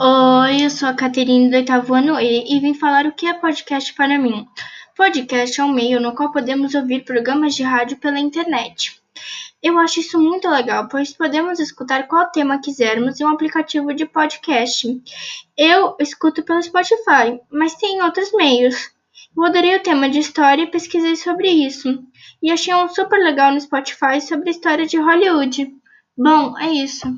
Oi, eu sou a Caterine do oitavo ano E e vim falar o que é podcast para mim. Podcast é um meio no qual podemos ouvir programas de rádio pela internet. Eu acho isso muito legal, pois podemos escutar qual tema quisermos em um aplicativo de podcast. Eu escuto pelo Spotify, mas tem outros meios. Eu adorei o tema de história e pesquisei sobre isso. E achei um super legal no Spotify sobre a história de Hollywood. Bom, é isso.